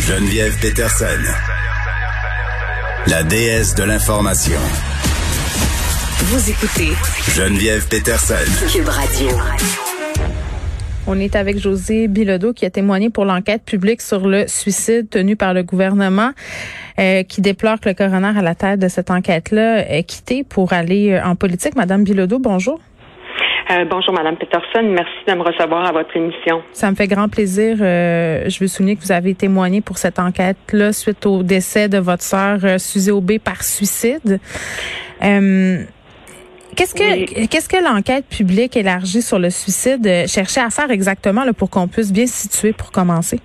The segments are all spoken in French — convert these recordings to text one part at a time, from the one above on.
Geneviève Peterson, la déesse de l'information. Vous écoutez Geneviève Peterson. Cube Radio. On est avec José Bilodeau qui a témoigné pour l'enquête publique sur le suicide tenu par le gouvernement, euh, qui déplore que le coroner à la tête de cette enquête-là ait quitté pour aller euh, en politique. Madame Bilodeau, bonjour. Euh, bonjour, Madame Peterson. Merci de me recevoir à votre émission. Ça me fait grand plaisir. je veux souligner que vous avez témoigné pour cette enquête-là suite au décès de votre sœur Suzy Aubé par suicide. Qu'est-ce que qu'est-ce que l'enquête publique élargie sur le suicide euh, cherchait à faire exactement là, pour qu'on puisse bien se situer pour commencer?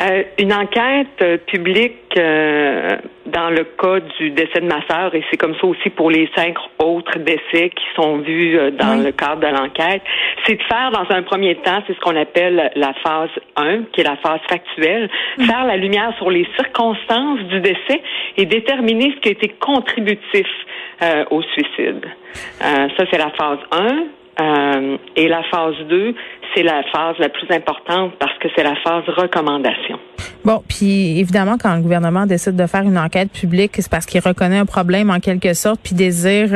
Euh, une enquête euh, publique dans le cas du décès de ma sœur, et c'est comme ça aussi pour les cinq autres décès qui sont vus dans le cadre de l'enquête, c'est de faire dans un premier temps, c'est ce qu'on appelle la phase 1, qui est la phase factuelle, mm. faire la lumière sur les circonstances du décès et déterminer ce qui a été contributif euh, au suicide. Euh, ça, c'est la phase 1. Euh, et la phase 2, c'est la phase la plus importante parce que c'est la phase recommandation. Bon, puis évidemment, quand le gouvernement décide de faire une enquête publique, c'est parce qu'il reconnaît un problème en quelque sorte, puis désire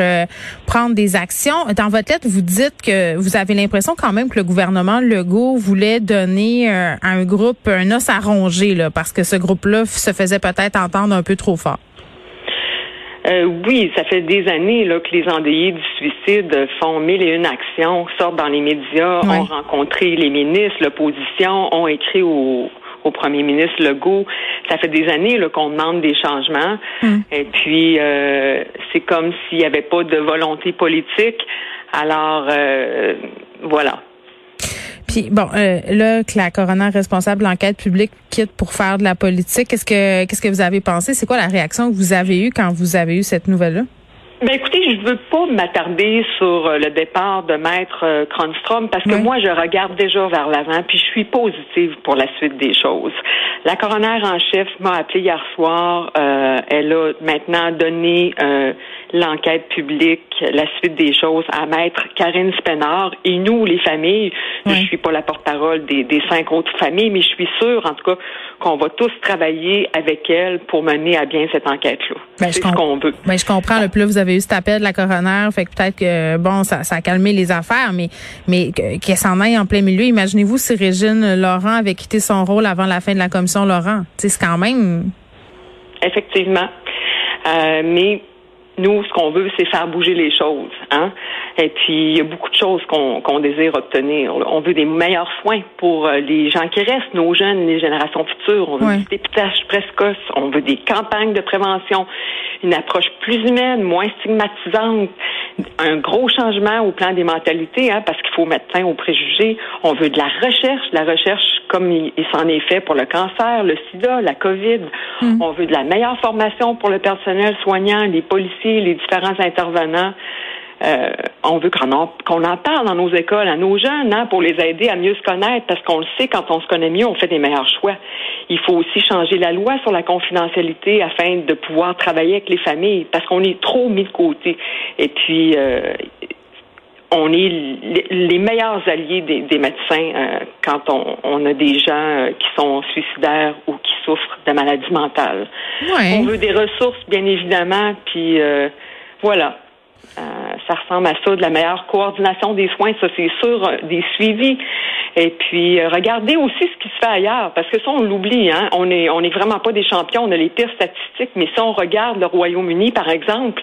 prendre des actions. Dans votre lettre, vous dites que vous avez l'impression quand même que le gouvernement Legault voulait donner à un groupe un os à ronger, là, parce que ce groupe-là se faisait peut-être entendre un peu trop fort. Euh, oui, ça fait des années là, que les endeuillés du suicide font mille et une actions, sortent dans les médias, ont rencontré les ministres, l'opposition, ont écrit au, au premier ministre Legault. Ça fait des années qu'on demande des changements. Hmm. Et puis, euh, c'est comme s'il n'y avait pas de volonté politique. Alors, euh, voilà. Puis bon, euh, là que la coroner responsable de l'enquête publique quitte pour faire de la politique, qu'est-ce que qu'est-ce que vous avez pensé? C'est quoi la réaction que vous avez eue quand vous avez eu cette nouvelle-là? Ben écoutez, je veux pas m'attarder sur euh, le départ de Maître euh, Kronstrom parce que moi, je regarde déjà vers l'avant, puis je suis positive pour la suite des choses. La coroner en chef m'a appelé hier soir. Euh, elle a maintenant donné l'enquête publique, la suite des choses à Maître Karine Spenard et nous, les familles. Je suis pas la porte-parole des, des, cinq autres familles, mais je suis sûre, en tout cas, qu'on va tous travailler avec elle pour mener à bien cette enquête-là. Ben, C'est ce qu'on veut. Ben, je comprends. Le plus vous avez eu cet appel de la coroner, fait que peut-être que bon, ça, ça a calmé les affaires, mais mais qu'elle s'en aille en plein milieu. Imaginez-vous si Régine Laurent avait quitté son rôle avant la fin de la commission Laurent. C'est quand même. Effectivement. Euh, mais nous, ce qu'on veut, c'est faire bouger les choses. Hein? Et puis, il y a beaucoup de choses qu'on désire obtenir. On veut des meilleurs soins pour euh, les gens qui restent, nos jeunes, les générations futures. On veut des dépistage précoce. On veut des campagnes de prévention, une approche plus humaine, moins stigmatisante, un gros changement au plan des mentalités, hein, parce qu'il faut mettre fin aux préjugés. On veut de la recherche, la recherche comme il, s'en est fait pour le cancer, le sida, la COVID. Hmm. On veut de la meilleure formation pour le personnel soignant, les policiers, les différents intervenants. Euh, on veut qu'on en, qu'on en parle dans nos écoles, à nos jeunes, hein, pour les aider à mieux se connaître, parce qu'on le sait, quand on se connaît mieux, on fait des meilleurs choix. Il faut aussi changer la loi sur la confidentialité afin de pouvoir travailler avec les familles, parce qu'on est trop mis de côté. Et puis, euh, on est les meilleurs alliés des, médecins euh, quand on, a des gens qui sont suicidaires ou qui souffrent de maladies mentales. On veut des ressources, bien évidemment, puis voilà. Ça ressemble à ça, de la meilleure coordination des soins, ça c'est sûr, euh, des suivis. Et puis euh, regardez aussi ce qui se fait ailleurs, parce que ça on l'oublie, hein. On est on est vraiment pas des champions, on a les pires statistiques, mais si on regarde le Royaume-Uni par exemple,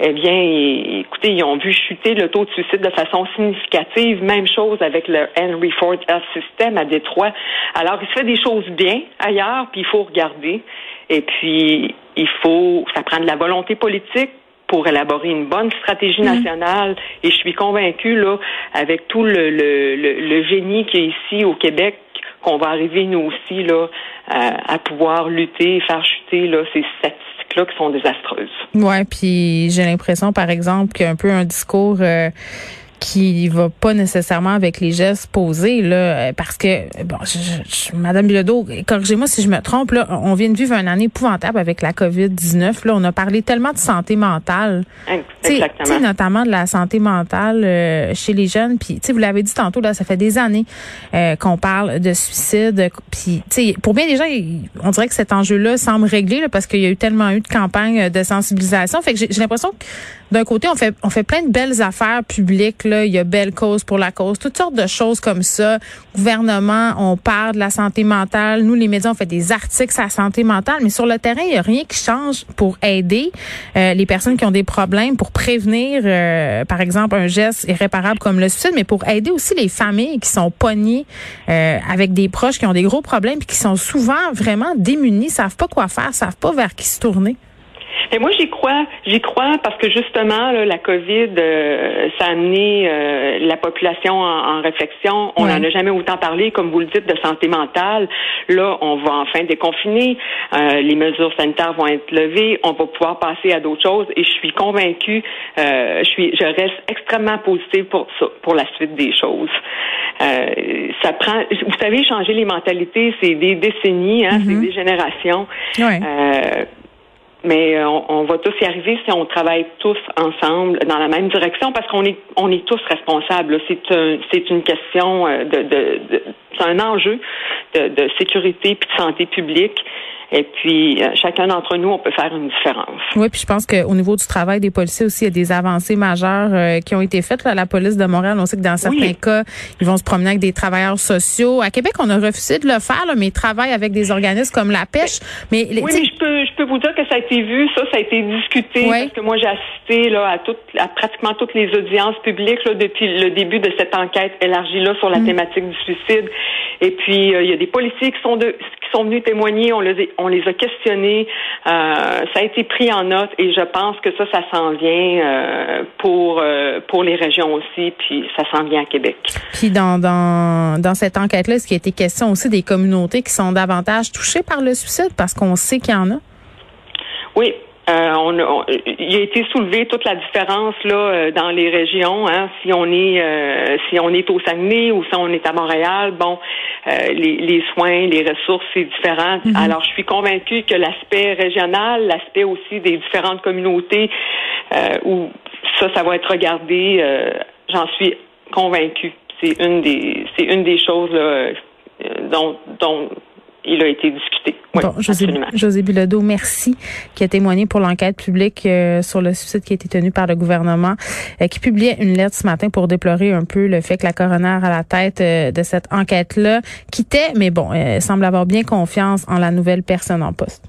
eh bien, écoutez, ils ont vu chuter le taux de suicide de façon significative. Même chose avec le Henry Ford Health System à Détroit. Alors, il se fait des choses bien ailleurs, puis il faut regarder. Et puis, il faut, ça prend de la volonté politique, pour élaborer une bonne stratégie mhm. nationale. Et je suis convaincue, là, avec tout le, le, le, génie qui est ici au Québec, qu'on va arriver, nous aussi, là, à, pouvoir lutter et faire chuter là, ces statistiques-là qui sont désastreuses. Ouais, puis j'ai l'impression, par exemple, qu'il y a un peu un discours... Euh, qui va pas nécessairement avec les gestes posés là parce que bon je, madame Bilodeau corrigez-moi si je me trompe là on vient de vivre une année épouvantable avec la Covid-19 là on a parlé tellement de santé mentale Exactement. notamment de la santé mentale euh, chez les jeunes puis vous l'avez dit tantôt là ça fait des années euh, qu'on parle de suicide puis pour bien des gens on dirait que cet enjeu-là semble réglé là, parce qu'il y a eu tellement eu de campagnes de sensibilisation fait que j'ai l'impression que d'un côté on fait on fait plein de belles affaires publiques il y a belle cause pour la cause, toutes sortes de choses comme ça. Gouvernement, on parle de la santé mentale. Nous, les médias, on fait des articles sur la santé mentale, mais sur le terrain, il n'y a rien qui change pour aider euh, les personnes qui ont des problèmes, pour prévenir, euh, par exemple, un geste irréparable comme le suicide, mais pour aider aussi les familles qui sont pognées euh, avec des proches qui ont des gros problèmes, puis qui sont souvent vraiment démunis, savent pas quoi faire, savent pas vers qui se tourner. Et moi, j'y crois. J'y crois parce que justement, la COVID, euh, ça a amené euh, la population en, réflexion. On n'en a jamais autant parlé, comme vous le dites, de santé mentale. Là, on va enfin déconfiner. Euh, les mesures sanitaires vont être levées. On va pouvoir passer à d'autres choses. Et je suis convaincue. je suis, je reste extrêmement positive pour pour la suite des choses. ça prend. Vous savez, changer les mentalités, c'est des décennies, hein, c'est mm-hmm. des générations. Mais euh, on, va tous y arriver si on travaille tous ensemble dans la même direction parce qu'on est on est tous responsables. C'est un, c'est une question euh, de, de, de c'est un enjeu de, de sécurité puis de santé publique. Et puis, euh, chacun d'entre nous, on peut faire une différence. Oui, puis je pense qu'au niveau du travail des policiers aussi, il y a des avancées majeures euh, qui ont été faites. Là, la police de Montréal, on sait que dans certains cas, ils vont se promener avec des travailleurs sociaux. À Québec, on a refusé de le faire, là, mais ils travaillent avec des organismes comme la pêche. Mais, oui, mais je peux, je peux vous dire que ça a été vu, ça, ça a été discuté, parce que moi, j'ai assisté là, à, toutes, à pratiquement toutes les audiences publiques là, depuis le début de cette enquête élargie là, sur la mm. thématique du suicide. Et puis, euh, il y a des policiers qui sont, de, qui sont venus témoigner. On les, on les a questionnés. Euh, ça a été pris en note et je pense que ça, ça s'en vient euh, pour euh, pour les régions aussi, puis ça s'en vient à Québec. Puis dans dans dans cette enquête-là, est-ce qu'il a été question aussi des communautés qui sont davantage touchées par le suicide? Parce qu'on sait qu'il y en a? Oui, euh, on, il a été soulevé toute la différence là euh, dans les régions. Hein, si on est euh, si on est au Saguenay ou si on est à Montréal, bon, les, les, soins, les ressources, c'est différent. Mhm. Alors, je suis convaincue que l'aspect régional, l'aspect aussi des différentes communautés, où ça, ça va être regardé. J'en suis convaincue. C'est une des c'est une des choses là, dont dont il a été discuté. Oui, bon, José, José Bilodeau, merci, qui a témoigné pour l'enquête publique euh, sur le suicide qui a été tenu par le gouvernement, euh, qui publiait une lettre ce matin pour déplorer un peu le fait que la coroner à la tête euh, de cette enquête-là quittait, mais bon, semble avoir bien confiance en la nouvelle personne en poste.